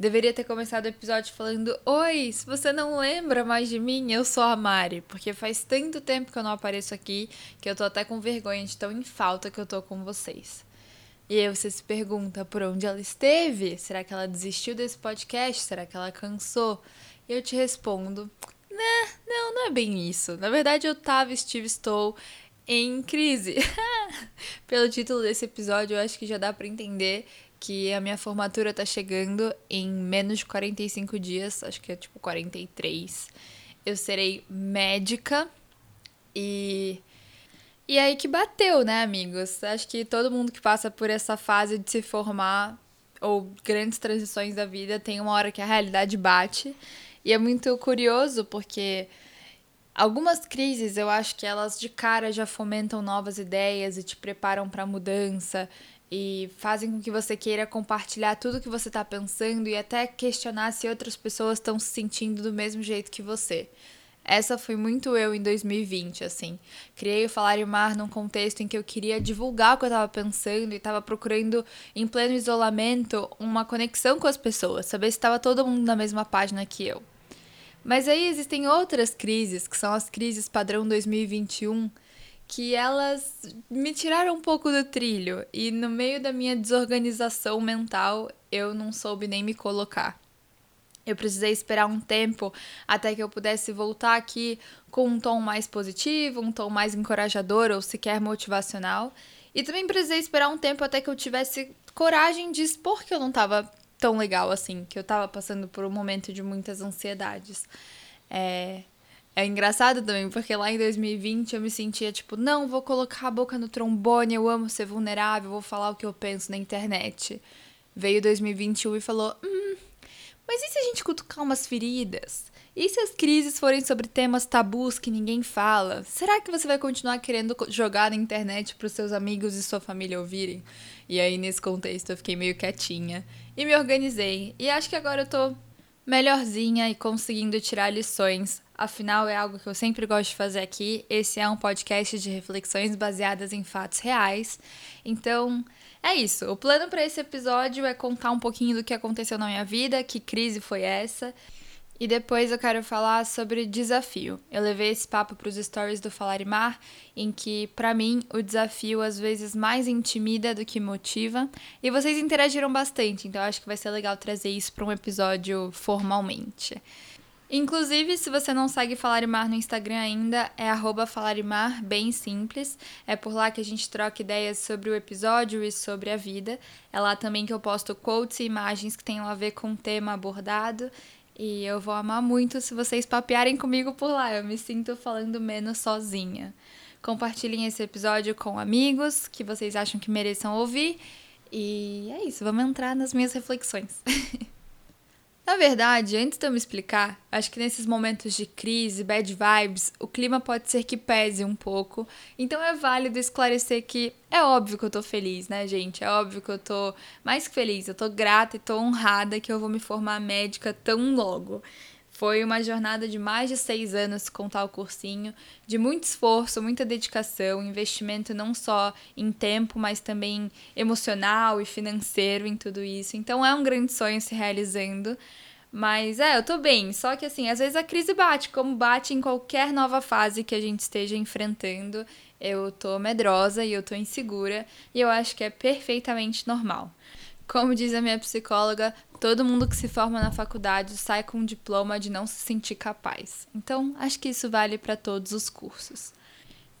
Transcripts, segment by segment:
Deveria ter começado o episódio falando: Oi, se você não lembra mais de mim, eu sou a Mari, porque faz tanto tempo que eu não apareço aqui que eu tô até com vergonha de tão em falta que eu tô com vocês. E aí você se pergunta por onde ela esteve? Será que ela desistiu desse podcast? Será que ela cansou? E eu te respondo: Né, não, não é bem isso. Na verdade, eu tava, estive, estou em crise. Pelo título desse episódio, eu acho que já dá para entender que a minha formatura tá chegando em menos de 45 dias, acho que é tipo 43. Eu serei médica e e aí que bateu, né, amigos? Acho que todo mundo que passa por essa fase de se formar ou grandes transições da vida tem uma hora que a realidade bate. E é muito curioso porque algumas crises eu acho que elas de cara já fomentam novas ideias e te preparam para mudança e fazem com que você queira compartilhar tudo que você está pensando e até questionar se outras pessoas estão se sentindo do mesmo jeito que você. Essa foi muito eu em 2020, assim. Criei o Falar e Mar num contexto em que eu queria divulgar o que eu estava pensando e estava procurando, em pleno isolamento, uma conexão com as pessoas, saber se estava todo mundo na mesma página que eu. Mas aí existem outras crises, que são as crises padrão 2021, que elas me tiraram um pouco do trilho e no meio da minha desorganização mental eu não soube nem me colocar. Eu precisei esperar um tempo até que eu pudesse voltar aqui com um tom mais positivo, um tom mais encorajador ou sequer motivacional. E também precisei esperar um tempo até que eu tivesse coragem de expor que eu não estava tão legal assim, que eu tava passando por um momento de muitas ansiedades. É, é engraçado também, porque lá em 2020 eu me sentia tipo, não, vou colocar a boca no trombone, eu amo ser vulnerável, vou falar o que eu penso na internet. Veio 2021 e falou, hum, mas e se a gente cutucar umas feridas? E se as crises forem sobre temas tabus que ninguém fala? Será que você vai continuar querendo jogar na internet para os seus amigos e sua família ouvirem? E aí, nesse contexto, eu fiquei meio quietinha e me organizei. E acho que agora eu tô melhorzinha e conseguindo tirar lições Afinal, é algo que eu sempre gosto de fazer aqui. Esse é um podcast de reflexões baseadas em fatos reais. Então, é isso. O plano para esse episódio é contar um pouquinho do que aconteceu na minha vida, que crise foi essa. E depois eu quero falar sobre desafio. Eu levei esse papo para os stories do Falar e Mar, em que, para mim, o desafio às vezes mais intimida do que motiva. E vocês interagiram bastante, então acho que vai ser legal trazer isso para um episódio formalmente. Inclusive, se você não segue Falarimar no Instagram ainda, é Falarimar, bem simples. É por lá que a gente troca ideias sobre o episódio e sobre a vida. É lá também que eu posto quotes e imagens que tenham a ver com o tema abordado. E eu vou amar muito se vocês papearem comigo por lá. Eu me sinto falando menos sozinha. Compartilhem esse episódio com amigos que vocês acham que mereçam ouvir. E é isso, vamos entrar nas minhas reflexões. Na verdade, antes de eu me explicar, acho que nesses momentos de crise, bad vibes, o clima pode ser que pese um pouco. Então é válido esclarecer que é óbvio que eu tô feliz, né, gente? É óbvio que eu tô mais que feliz, eu tô grata e tô honrada que eu vou me formar médica tão logo. Foi uma jornada de mais de seis anos com tal cursinho, de muito esforço, muita dedicação, investimento não só em tempo, mas também emocional e financeiro em tudo isso. Então é um grande sonho se realizando. Mas é, eu tô bem. Só que assim, às vezes a crise bate, como bate em qualquer nova fase que a gente esteja enfrentando. Eu tô medrosa e eu tô insegura, e eu acho que é perfeitamente normal. Como diz a minha psicóloga, todo mundo que se forma na faculdade sai com um diploma de não se sentir capaz. Então, acho que isso vale para todos os cursos.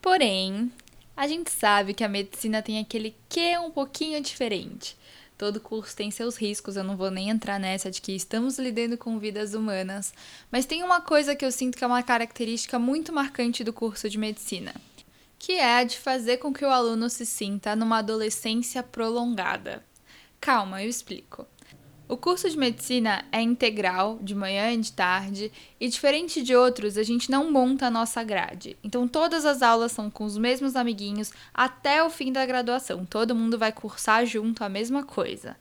Porém, a gente sabe que a medicina tem aquele que um pouquinho diferente. Todo curso tem seus riscos, eu não vou nem entrar nessa de que estamos lidando com vidas humanas, mas tem uma coisa que eu sinto que é uma característica muito marcante do curso de medicina, que é a de fazer com que o aluno se sinta numa adolescência prolongada. Calma, eu explico. O curso de medicina é integral, de manhã e de tarde, e diferente de outros, a gente não monta a nossa grade. Então, todas as aulas são com os mesmos amiguinhos até o fim da graduação. Todo mundo vai cursar junto a mesma coisa.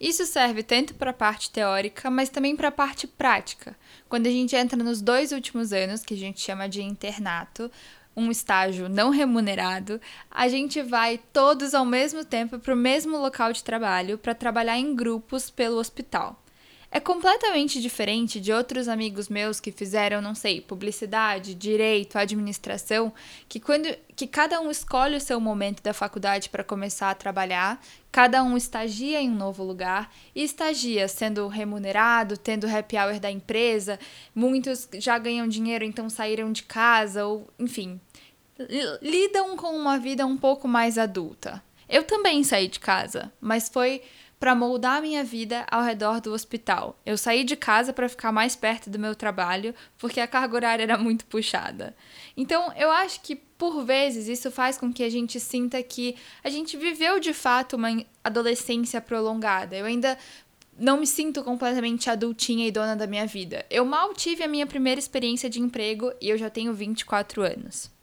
Isso serve tanto para a parte teórica, mas também para a parte prática. Quando a gente entra nos dois últimos anos, que a gente chama de internato, um estágio não remunerado, a gente vai todos ao mesmo tempo para o mesmo local de trabalho para trabalhar em grupos pelo hospital. É completamente diferente de outros amigos meus que fizeram, não sei, publicidade, direito, administração, que quando que cada um escolhe o seu momento da faculdade para começar a trabalhar, cada um estagia em um novo lugar e estagia sendo remunerado, tendo happy hour da empresa, muitos já ganham dinheiro, então saíram de casa ou, enfim, lidam com uma vida um pouco mais adulta. Eu também saí de casa, mas foi para moldar minha vida ao redor do hospital. Eu saí de casa para ficar mais perto do meu trabalho, porque a carga horária era muito puxada. Então, eu acho que por vezes isso faz com que a gente sinta que a gente viveu de fato uma adolescência prolongada. Eu ainda não me sinto completamente adultinha e dona da minha vida. Eu mal tive a minha primeira experiência de emprego e eu já tenho 24 anos.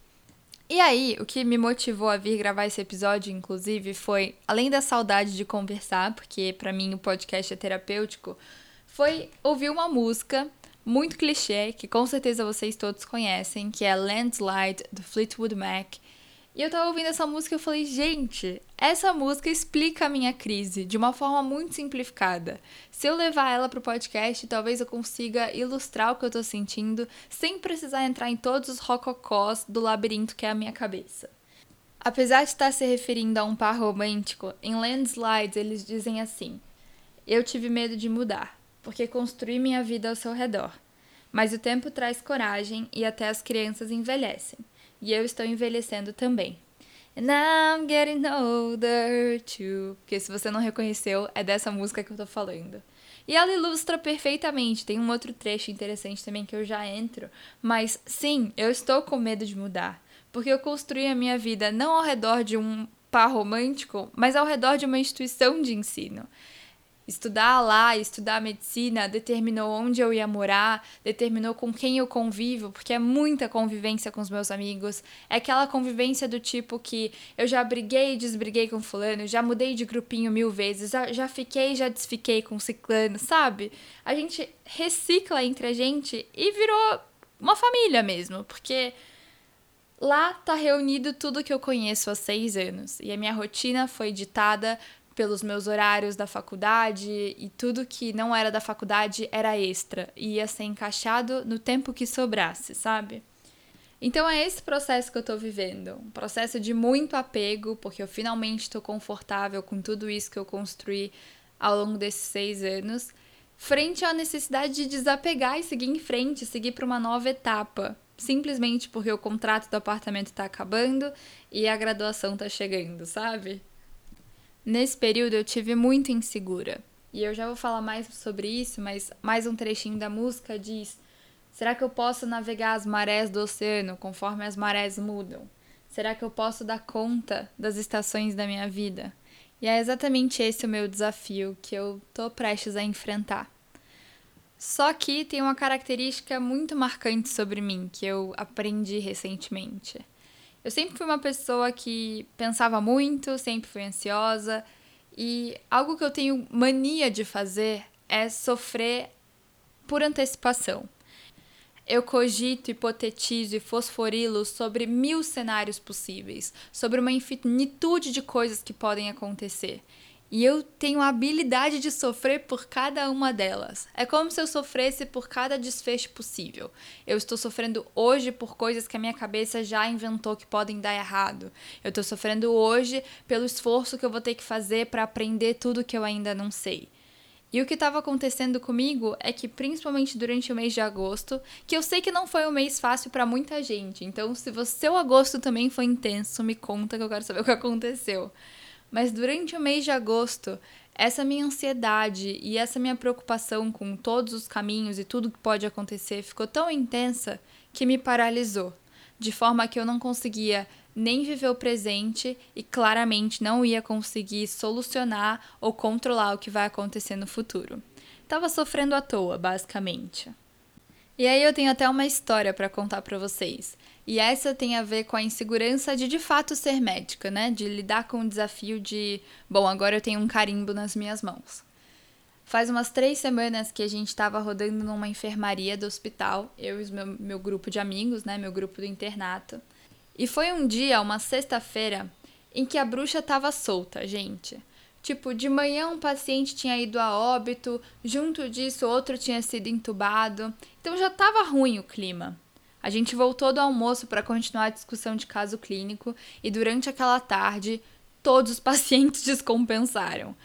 E aí, o que me motivou a vir gravar esse episódio, inclusive, foi, além da saudade de conversar, porque para mim o podcast é terapêutico, foi ouvir uma música muito clichê, que com certeza vocês todos conhecem, que é Landslide, do Fleetwood Mac, e eu tava ouvindo essa música e eu falei, gente, essa música explica a minha crise de uma forma muito simplificada. Se eu levar ela pro podcast, talvez eu consiga ilustrar o que eu tô sentindo sem precisar entrar em todos os rococós do labirinto que é a minha cabeça. Apesar de estar se referindo a um par romântico, em Landslides eles dizem assim: Eu tive medo de mudar, porque construí minha vida ao seu redor. Mas o tempo traz coragem e até as crianças envelhecem. E eu estou envelhecendo também. And I'm getting older too. Porque se você não reconheceu, é dessa música que eu tô falando. E ela ilustra perfeitamente. Tem um outro trecho interessante também que eu já entro. Mas sim, eu estou com medo de mudar. Porque eu construí a minha vida não ao redor de um par romântico, mas ao redor de uma instituição de ensino estudar lá, estudar medicina, determinou onde eu ia morar, determinou com quem eu convivo, porque é muita convivência com os meus amigos. É aquela convivência do tipo que eu já briguei e desbriguei com fulano, já mudei de grupinho mil vezes, já, fiquei e já desfiquei com ciclano, sabe? A gente recicla entre a gente e virou uma família mesmo, porque lá tá reunido tudo que eu conheço há seis anos e a minha rotina foi ditada pelos meus horários da faculdade e tudo que não era da faculdade era extra e ia ser encaixado no tempo que sobrasse, sabe? Então é esse processo que eu tô vivendo, um processo de muito apego, porque eu finalmente estou confortável com tudo isso que eu construí ao longo desses seis anos, frente à necessidade de desapegar e seguir em frente, seguir para uma nova etapa, simplesmente porque o contrato do apartamento está acabando e a graduação está chegando, sabe? Nesse período eu tive muito insegura. E eu já vou falar mais sobre isso, mas mais um trechinho da música diz: Será que eu posso navegar as marés do oceano conforme as marés mudam? Será que eu posso dar conta das estações da minha vida? E é exatamente esse o meu desafio que eu tô prestes a enfrentar. Só que tem uma característica muito marcante sobre mim que eu aprendi recentemente. Eu sempre fui uma pessoa que pensava muito, sempre fui ansiosa, e algo que eu tenho mania de fazer é sofrer por antecipação. Eu cogito, hipotetizo e fosforilo sobre mil cenários possíveis, sobre uma infinitude de coisas que podem acontecer. E eu tenho a habilidade de sofrer por cada uma delas. É como se eu sofresse por cada desfecho possível. Eu estou sofrendo hoje por coisas que a minha cabeça já inventou que podem dar errado. Eu estou sofrendo hoje pelo esforço que eu vou ter que fazer para aprender tudo que eu ainda não sei. E o que estava acontecendo comigo é que, principalmente durante o mês de agosto, que eu sei que não foi um mês fácil para muita gente. Então, se o seu agosto também foi intenso, me conta que eu quero saber o que aconteceu. Mas durante o mês de agosto, essa minha ansiedade e essa minha preocupação com todos os caminhos e tudo que pode acontecer ficou tão intensa que me paralisou, de forma que eu não conseguia nem viver o presente e claramente não ia conseguir solucionar ou controlar o que vai acontecer no futuro. Tava sofrendo à toa, basicamente. E aí eu tenho até uma história para contar para vocês. E essa tem a ver com a insegurança de de fato ser médica, né? De lidar com o desafio de, bom, agora eu tenho um carimbo nas minhas mãos. Faz umas três semanas que a gente estava rodando numa enfermaria do hospital, eu e meu, meu grupo de amigos, né? Meu grupo do internato. E foi um dia, uma sexta-feira, em que a bruxa estava solta, gente. Tipo, de manhã um paciente tinha ido a óbito, junto disso outro tinha sido entubado. Então já estava ruim o clima. A gente voltou do almoço para continuar a discussão de caso clínico e durante aquela tarde todos os pacientes descompensaram.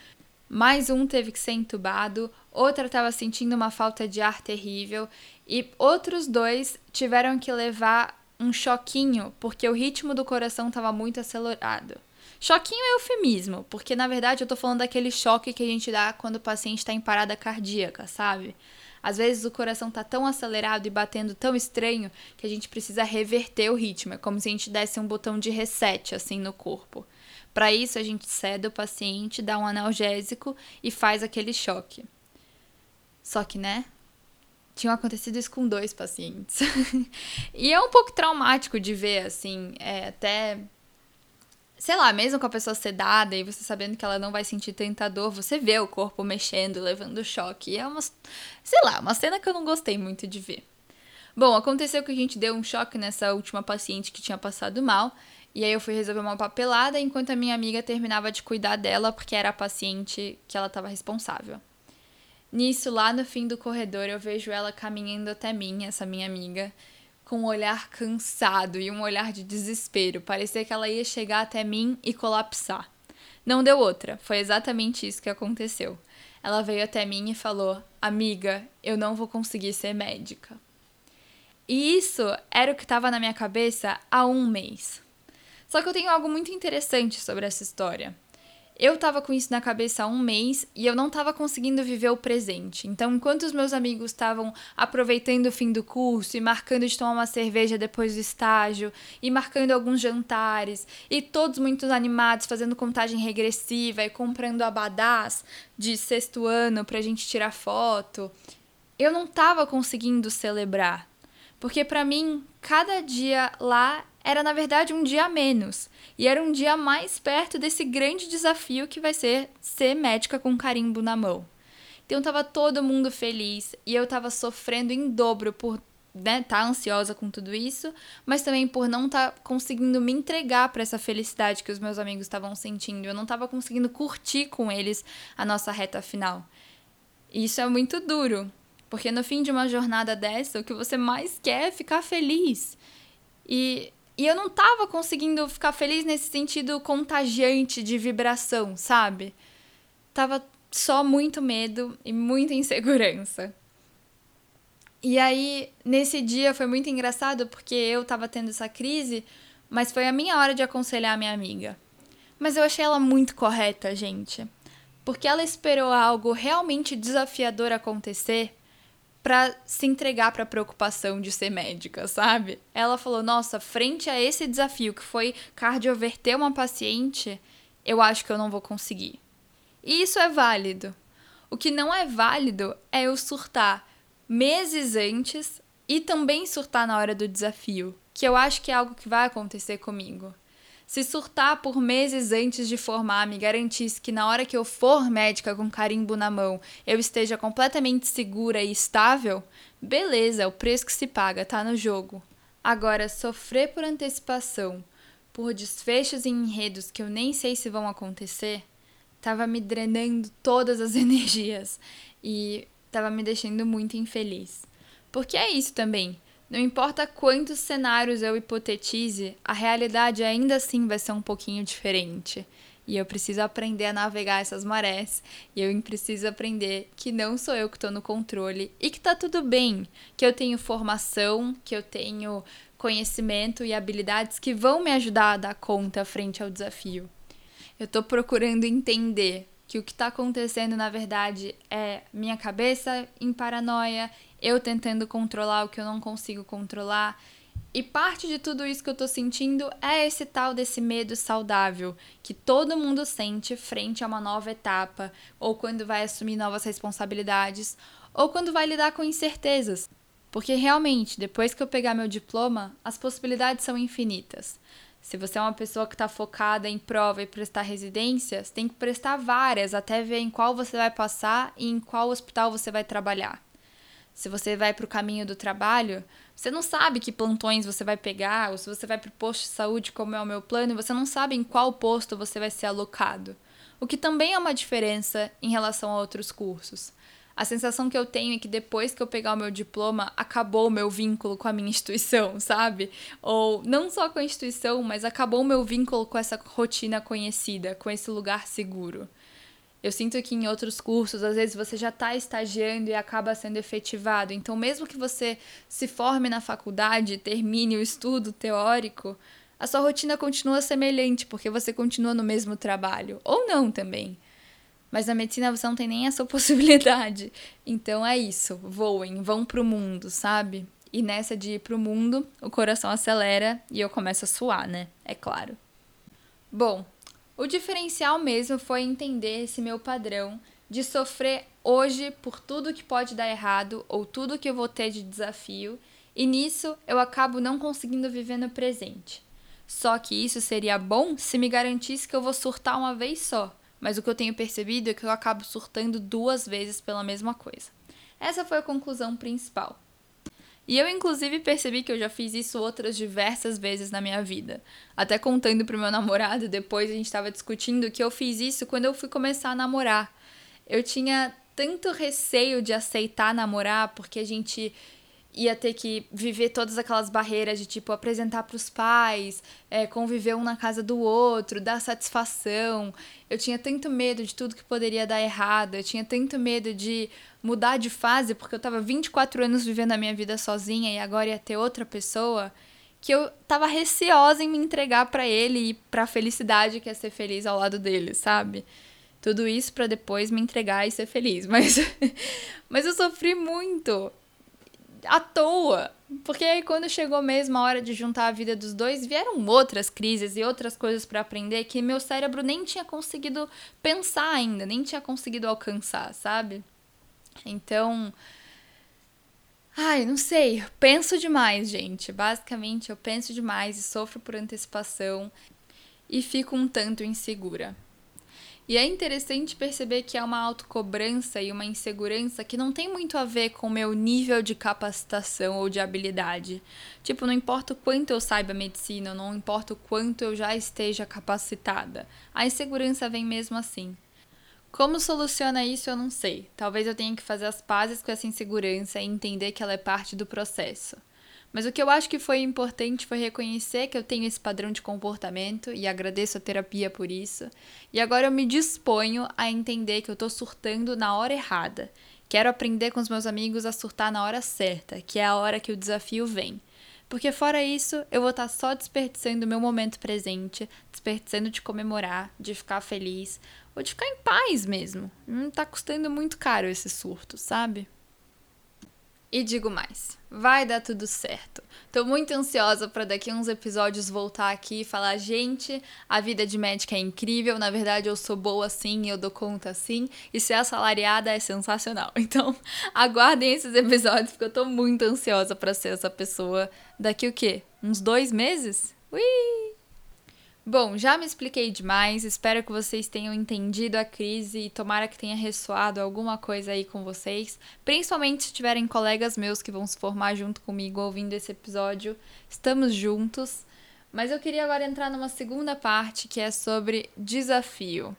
Mais um teve que ser entubado, outra estava sentindo uma falta de ar terrível e outros dois tiveram que levar um choquinho porque o ritmo do coração estava muito acelerado. Choquinho é eufemismo, porque na verdade eu tô falando daquele choque que a gente dá quando o paciente está em parada cardíaca, sabe? Às vezes o coração tá tão acelerado e batendo tão estranho que a gente precisa reverter o ritmo. É como se a gente desse um botão de reset assim no corpo. Para isso a gente cede o paciente, dá um analgésico e faz aquele choque. Só que, né? Tinha acontecido isso com dois pacientes. e é um pouco traumático de ver, assim, é, até sei lá, mesmo com a pessoa sedada e você sabendo que ela não vai sentir tanta dor, você vê o corpo mexendo, levando choque. É uma, sei lá, uma cena que eu não gostei muito de ver. Bom, aconteceu que a gente deu um choque nessa última paciente que tinha passado mal. E aí eu fui resolver uma papelada enquanto a minha amiga terminava de cuidar dela, porque era a paciente que ela estava responsável. Nisso, lá no fim do corredor, eu vejo ela caminhando até mim, essa minha amiga, com um olhar cansado e um olhar de desespero. Parecia que ela ia chegar até mim e colapsar. Não deu outra, foi exatamente isso que aconteceu. Ela veio até mim e falou: Amiga, eu não vou conseguir ser médica. E isso era o que estava na minha cabeça há um mês. Só que eu tenho algo muito interessante sobre essa história. Eu tava com isso na cabeça há um mês e eu não tava conseguindo viver o presente. Então, enquanto os meus amigos estavam aproveitando o fim do curso e marcando de tomar uma cerveja depois do estágio, e marcando alguns jantares, e todos muito animados, fazendo contagem regressiva e comprando abadás de sexto ano pra gente tirar foto, eu não tava conseguindo celebrar. Porque para mim, cada dia lá era na verdade um dia a menos. E era um dia mais perto desse grande desafio que vai ser ser médica com carimbo na mão. Então tava todo mundo feliz e eu tava sofrendo em dobro por né, tá ansiosa com tudo isso, mas também por não estar tá conseguindo me entregar para essa felicidade que os meus amigos estavam sentindo. Eu não tava conseguindo curtir com eles a nossa reta final. E isso é muito duro, porque no fim de uma jornada dessa, o que você mais quer é ficar feliz. E e eu não tava conseguindo ficar feliz nesse sentido contagiante de vibração, sabe? Tava só muito medo e muita insegurança. E aí, nesse dia foi muito engraçado porque eu tava tendo essa crise, mas foi a minha hora de aconselhar a minha amiga. Mas eu achei ela muito correta, gente. Porque ela esperou algo realmente desafiador acontecer para se entregar para a preocupação de ser médica, sabe? Ela falou: "Nossa, frente a esse desafio que foi cardioverter uma paciente, eu acho que eu não vou conseguir". E isso é válido. O que não é válido é eu surtar meses antes e também surtar na hora do desafio, que eu acho que é algo que vai acontecer comigo. Se surtar por meses antes de formar me garantisse que na hora que eu for médica com carimbo na mão eu esteja completamente segura e estável, beleza, é o preço que se paga, tá no jogo. Agora, sofrer por antecipação, por desfechos e enredos que eu nem sei se vão acontecer, tava me drenando todas as energias e tava me deixando muito infeliz. Porque é isso também. Não importa quantos cenários eu hipotetize, a realidade ainda assim vai ser um pouquinho diferente. E eu preciso aprender a navegar essas marés. E eu preciso aprender que não sou eu que estou no controle e que tá tudo bem. Que eu tenho formação, que eu tenho conhecimento e habilidades que vão me ajudar a dar conta frente ao desafio. Eu estou procurando entender que o que está acontecendo na verdade é minha cabeça em paranoia eu tentando controlar o que eu não consigo controlar E parte de tudo isso que eu tô sentindo é esse tal desse medo saudável que todo mundo sente frente a uma nova etapa, ou quando vai assumir novas responsabilidades, ou quando vai lidar com incertezas. Porque realmente, depois que eu pegar meu diploma, as possibilidades são infinitas. Se você é uma pessoa que está focada em prova e prestar residência, você tem que prestar várias até ver em qual você vai passar e em qual hospital você vai trabalhar. Se você vai para o caminho do trabalho, você não sabe que plantões você vai pegar, ou se você vai para o posto de saúde, como é o meu plano, você não sabe em qual posto você vai ser alocado. O que também é uma diferença em relação a outros cursos. A sensação que eu tenho é que depois que eu pegar o meu diploma, acabou o meu vínculo com a minha instituição, sabe? Ou não só com a instituição, mas acabou o meu vínculo com essa rotina conhecida, com esse lugar seguro. Eu sinto que em outros cursos, às vezes você já está estagiando e acaba sendo efetivado. Então, mesmo que você se forme na faculdade, termine o estudo teórico, a sua rotina continua semelhante, porque você continua no mesmo trabalho. Ou não também. Mas na medicina você não tem nem essa possibilidade. Então é isso, voem, vão pro mundo, sabe? E nessa de ir pro mundo, o coração acelera e eu começo a suar, né? É claro. Bom, o diferencial mesmo foi entender esse meu padrão de sofrer hoje por tudo que pode dar errado ou tudo que eu vou ter de desafio, e nisso eu acabo não conseguindo viver no presente. Só que isso seria bom se me garantisse que eu vou surtar uma vez só, mas o que eu tenho percebido é que eu acabo surtando duas vezes pela mesma coisa. Essa foi a conclusão principal. E eu, inclusive, percebi que eu já fiz isso outras diversas vezes na minha vida. Até contando pro meu namorado, depois a gente estava discutindo que eu fiz isso quando eu fui começar a namorar. Eu tinha tanto receio de aceitar namorar, porque a gente ia ter que viver todas aquelas barreiras de tipo apresentar para os pais, é, conviver um na casa do outro, dar satisfação. Eu tinha tanto medo de tudo que poderia dar errado, eu tinha tanto medo de mudar de fase, porque eu tava 24 anos vivendo a minha vida sozinha e agora ia ter outra pessoa, que eu tava receosa em me entregar para ele e para a felicidade que é ser feliz ao lado dele, sabe? Tudo isso para depois me entregar e ser feliz, mas mas eu sofri muito à toa. Porque aí quando chegou mesmo a hora de juntar a vida dos dois, vieram outras crises e outras coisas para aprender que meu cérebro nem tinha conseguido pensar ainda, nem tinha conseguido alcançar, sabe? Então, ai, não sei, penso demais, gente. Basicamente, eu penso demais e sofro por antecipação e fico um tanto insegura. E é interessante perceber que é uma autocobrança e uma insegurança que não tem muito a ver com o meu nível de capacitação ou de habilidade. Tipo, não importa o quanto eu saiba medicina, não importa o quanto eu já esteja capacitada. A insegurança vem mesmo assim. Como soluciona isso, eu não sei. Talvez eu tenha que fazer as pazes com essa insegurança e entender que ela é parte do processo. Mas o que eu acho que foi importante foi reconhecer que eu tenho esse padrão de comportamento e agradeço a terapia por isso. E agora eu me disponho a entender que eu tô surtando na hora errada. Quero aprender com os meus amigos a surtar na hora certa, que é a hora que o desafio vem. Porque fora isso, eu vou estar tá só desperdiçando o meu momento presente, desperdiçando de comemorar, de ficar feliz, ou de ficar em paz mesmo. Não tá custando muito caro esse surto, sabe? E digo mais, vai dar tudo certo. Tô muito ansiosa para daqui a uns episódios voltar aqui e falar, gente, a vida de médica é incrível, na verdade eu sou boa assim, eu dou conta assim, e ser assalariada é sensacional. Então, aguardem esses episódios porque eu tô muito ansiosa para ser essa pessoa daqui o quê? Uns dois meses? Ui! Bom, já me expliquei demais, espero que vocês tenham entendido a crise e tomara que tenha ressoado alguma coisa aí com vocês, principalmente se tiverem colegas meus que vão se formar junto comigo ouvindo esse episódio. Estamos juntos. Mas eu queria agora entrar numa segunda parte que é sobre desafio.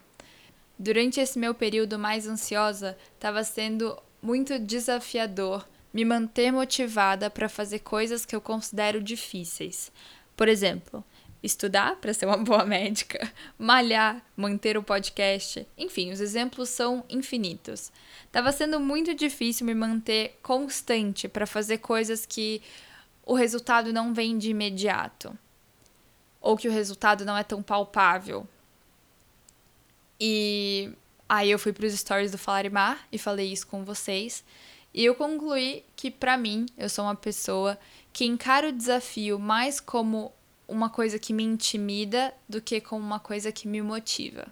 Durante esse meu período mais ansiosa, estava sendo muito desafiador me manter motivada para fazer coisas que eu considero difíceis. Por exemplo, estudar para ser uma boa médica, malhar, manter o podcast, enfim, os exemplos são infinitos. Tava sendo muito difícil me manter constante para fazer coisas que o resultado não vem de imediato ou que o resultado não é tão palpável. E aí eu fui para os stories do Falarimar e falei isso com vocês. E eu concluí que para mim, eu sou uma pessoa que encara o desafio mais como uma coisa que me intimida do que como uma coisa que me motiva.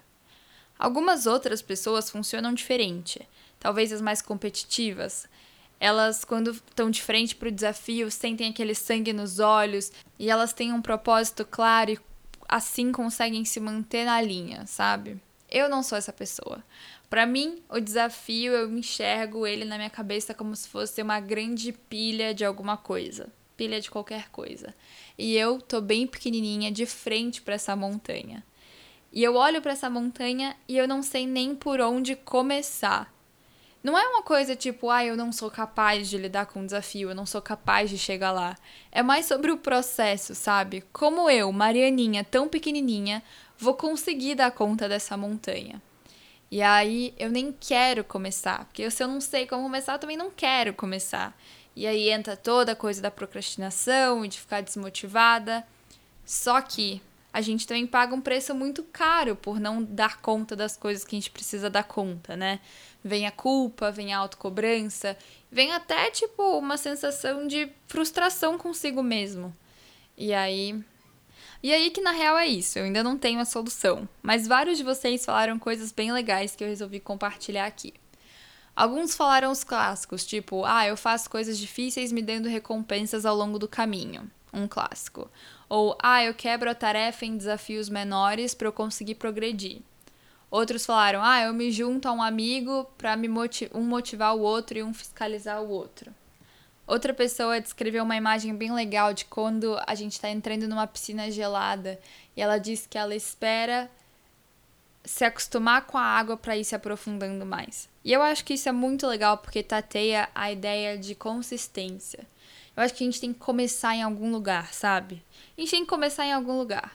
Algumas outras pessoas funcionam diferente. Talvez as mais competitivas. Elas, quando estão de frente para o desafio, sentem aquele sangue nos olhos e elas têm um propósito claro e assim conseguem se manter na linha, sabe? Eu não sou essa pessoa. Para mim, o desafio eu enxergo ele na minha cabeça como se fosse uma grande pilha de alguma coisa, pilha de qualquer coisa. E eu tô bem pequenininha de frente para essa montanha. E eu olho para essa montanha e eu não sei nem por onde começar. Não é uma coisa tipo, ah, eu não sou capaz de lidar com o desafio, eu não sou capaz de chegar lá. É mais sobre o processo, sabe? Como eu, Marianinha, tão pequenininha, vou conseguir dar conta dessa montanha. E aí eu nem quero começar, porque se eu não sei como começar, eu também não quero começar. E aí entra toda a coisa da procrastinação e de ficar desmotivada. Só que a gente também paga um preço muito caro por não dar conta das coisas que a gente precisa dar conta, né? Vem a culpa, vem a autocobrança, vem até tipo uma sensação de frustração consigo mesmo. E aí. E aí que na real é isso, eu ainda não tenho a solução, mas vários de vocês falaram coisas bem legais que eu resolvi compartilhar aqui. Alguns falaram os clássicos, tipo, ah, eu faço coisas difíceis me dando recompensas ao longo do caminho um clássico. Ou, ah, eu quebro a tarefa em desafios menores para eu conseguir progredir. Outros falaram, ah, eu me junto a um amigo para motiv um motivar o outro e um fiscalizar o outro. Outra pessoa descreveu uma imagem bem legal de quando a gente está entrando numa piscina gelada e ela diz que ela espera se acostumar com a água para ir se aprofundando mais. E eu acho que isso é muito legal porque tateia a ideia de consistência. Eu acho que a gente tem que começar em algum lugar, sabe? A gente tem que começar em algum lugar.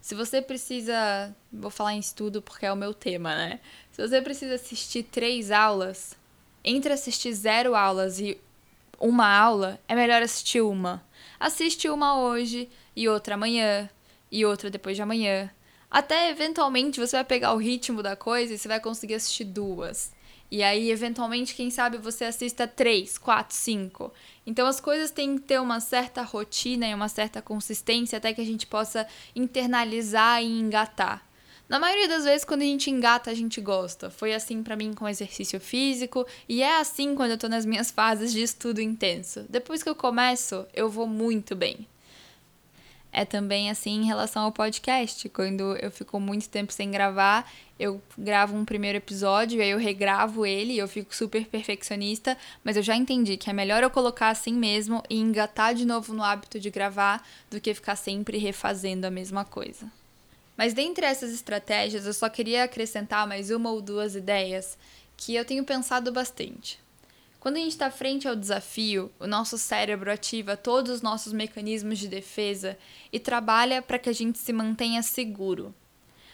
Se você precisa. Vou falar em estudo porque é o meu tema, né? Se você precisa assistir três aulas, entre assistir zero aulas e uma aula, é melhor assistir uma. Assiste uma hoje e outra amanhã e outra depois de amanhã. Até eventualmente você vai pegar o ritmo da coisa e você vai conseguir assistir duas. E aí, eventualmente, quem sabe você assista três, quatro, cinco. Então, as coisas têm que ter uma certa rotina e uma certa consistência até que a gente possa internalizar e engatar. Na maioria das vezes, quando a gente engata, a gente gosta. Foi assim para mim com exercício físico e é assim quando eu tô nas minhas fases de estudo intenso. Depois que eu começo, eu vou muito bem. É também assim em relação ao podcast. Quando eu fico muito tempo sem gravar, eu gravo um primeiro episódio, aí eu regravo ele eu fico super perfeccionista, mas eu já entendi que é melhor eu colocar assim mesmo e engatar de novo no hábito de gravar do que ficar sempre refazendo a mesma coisa. Mas dentre essas estratégias, eu só queria acrescentar mais uma ou duas ideias que eu tenho pensado bastante. Quando a gente está frente ao desafio, o nosso cérebro ativa todos os nossos mecanismos de defesa e trabalha para que a gente se mantenha seguro.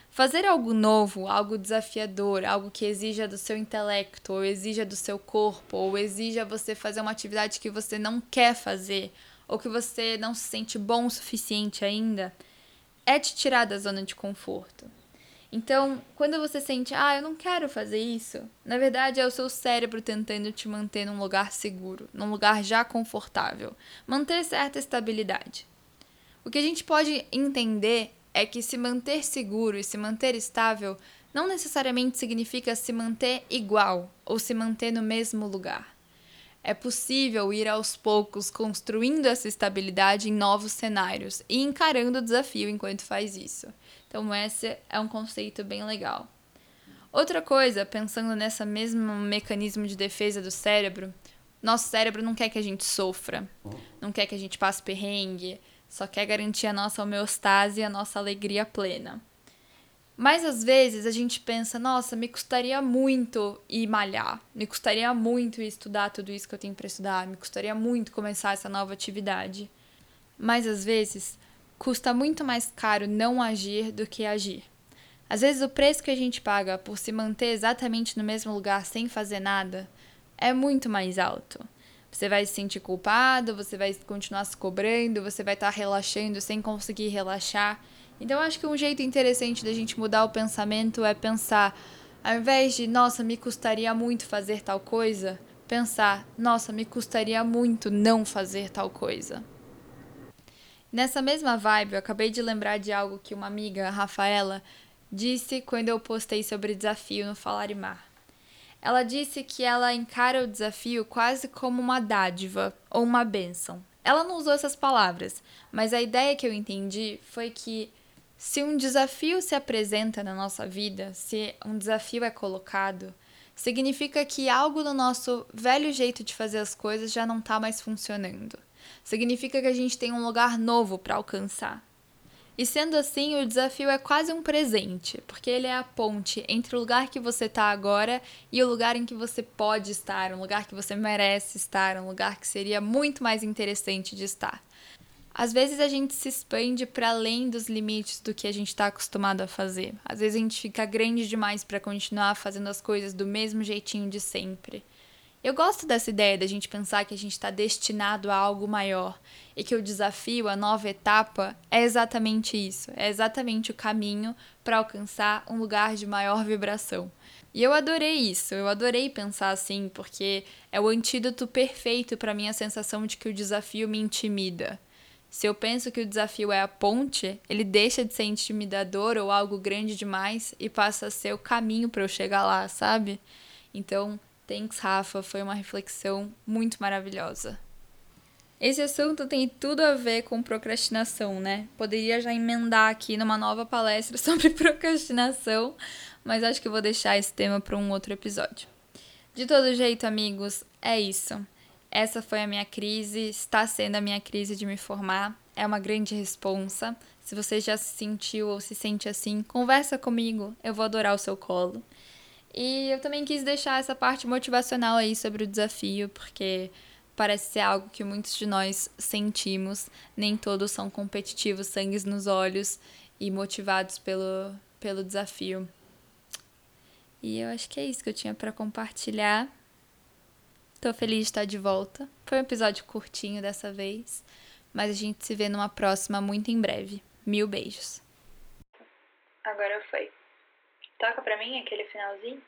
Fazer algo novo, algo desafiador, algo que exija do seu intelecto, ou exija do seu corpo, ou exija você fazer uma atividade que você não quer fazer, ou que você não se sente bom o suficiente ainda, é te tirar da zona de conforto. Então, quando você sente, ah, eu não quero fazer isso, na verdade é o seu cérebro tentando te manter num lugar seguro, num lugar já confortável, manter certa estabilidade. O que a gente pode entender é que se manter seguro e se manter estável não necessariamente significa se manter igual ou se manter no mesmo lugar. É possível ir aos poucos construindo essa estabilidade em novos cenários e encarando o desafio enquanto faz isso. Então, esse é um conceito bem legal. Outra coisa, pensando nessa mesmo mecanismo de defesa do cérebro, nosso cérebro não quer que a gente sofra, não quer que a gente passe perrengue, só quer garantir a nossa homeostase e a nossa alegria plena. Mas às vezes a gente pensa, nossa, me custaria muito ir malhar, me custaria muito ir estudar tudo isso que eu tenho para estudar, me custaria muito começar essa nova atividade. Mas às vezes custa muito mais caro não agir do que agir. Às vezes, o preço que a gente paga por se manter exatamente no mesmo lugar sem fazer nada é muito mais alto. Você vai se sentir culpado, você vai continuar se cobrando, você vai estar tá relaxando sem conseguir relaxar. Então, acho que um jeito interessante da gente mudar o pensamento é pensar, ao invés de, nossa, me custaria muito fazer tal coisa, pensar, nossa, me custaria muito não fazer tal coisa. Nessa mesma vibe, eu acabei de lembrar de algo que uma amiga, Rafaela, disse quando eu postei sobre desafio no Falar e Mar. Ela disse que ela encara o desafio quase como uma dádiva ou uma bênção. Ela não usou essas palavras, mas a ideia que eu entendi foi que se um desafio se apresenta na nossa vida, se um desafio é colocado, significa que algo no nosso velho jeito de fazer as coisas já não está mais funcionando. Significa que a gente tem um lugar novo para alcançar. E sendo assim, o desafio é quase um presente, porque ele é a ponte entre o lugar que você está agora e o lugar em que você pode estar, um lugar que você merece estar, um lugar que seria muito mais interessante de estar. Às vezes a gente se expande para além dos limites do que a gente está acostumado a fazer. Às vezes a gente fica grande demais para continuar fazendo as coisas do mesmo jeitinho de sempre. Eu gosto dessa ideia da gente pensar que a gente está destinado a algo maior e que o desafio, a nova etapa, é exatamente isso, é exatamente o caminho para alcançar um lugar de maior vibração. E eu adorei isso, eu adorei pensar assim, porque é o antídoto perfeito para minha sensação de que o desafio me intimida. Se eu penso que o desafio é a ponte, ele deixa de ser intimidador ou algo grande demais e passa a ser o caminho para eu chegar lá, sabe? Então, Thanks, Rafa, foi uma reflexão muito maravilhosa. Esse assunto tem tudo a ver com procrastinação, né? Poderia já emendar aqui numa nova palestra sobre procrastinação, mas acho que vou deixar esse tema para um outro episódio. De todo jeito, amigos, é isso. Essa foi a minha crise, está sendo a minha crise de me formar. É uma grande responsa. Se você já se sentiu ou se sente assim, conversa comigo, eu vou adorar o seu colo. E eu também quis deixar essa parte motivacional aí sobre o desafio, porque parece ser algo que muitos de nós sentimos. Nem todos são competitivos, sangues nos olhos e motivados pelo, pelo desafio. E eu acho que é isso que eu tinha para compartilhar. Tô feliz de estar de volta. Foi um episódio curtinho dessa vez, mas a gente se vê numa próxima muito em breve. Mil beijos. Agora foi. Toca pra mim aquele finalzinho?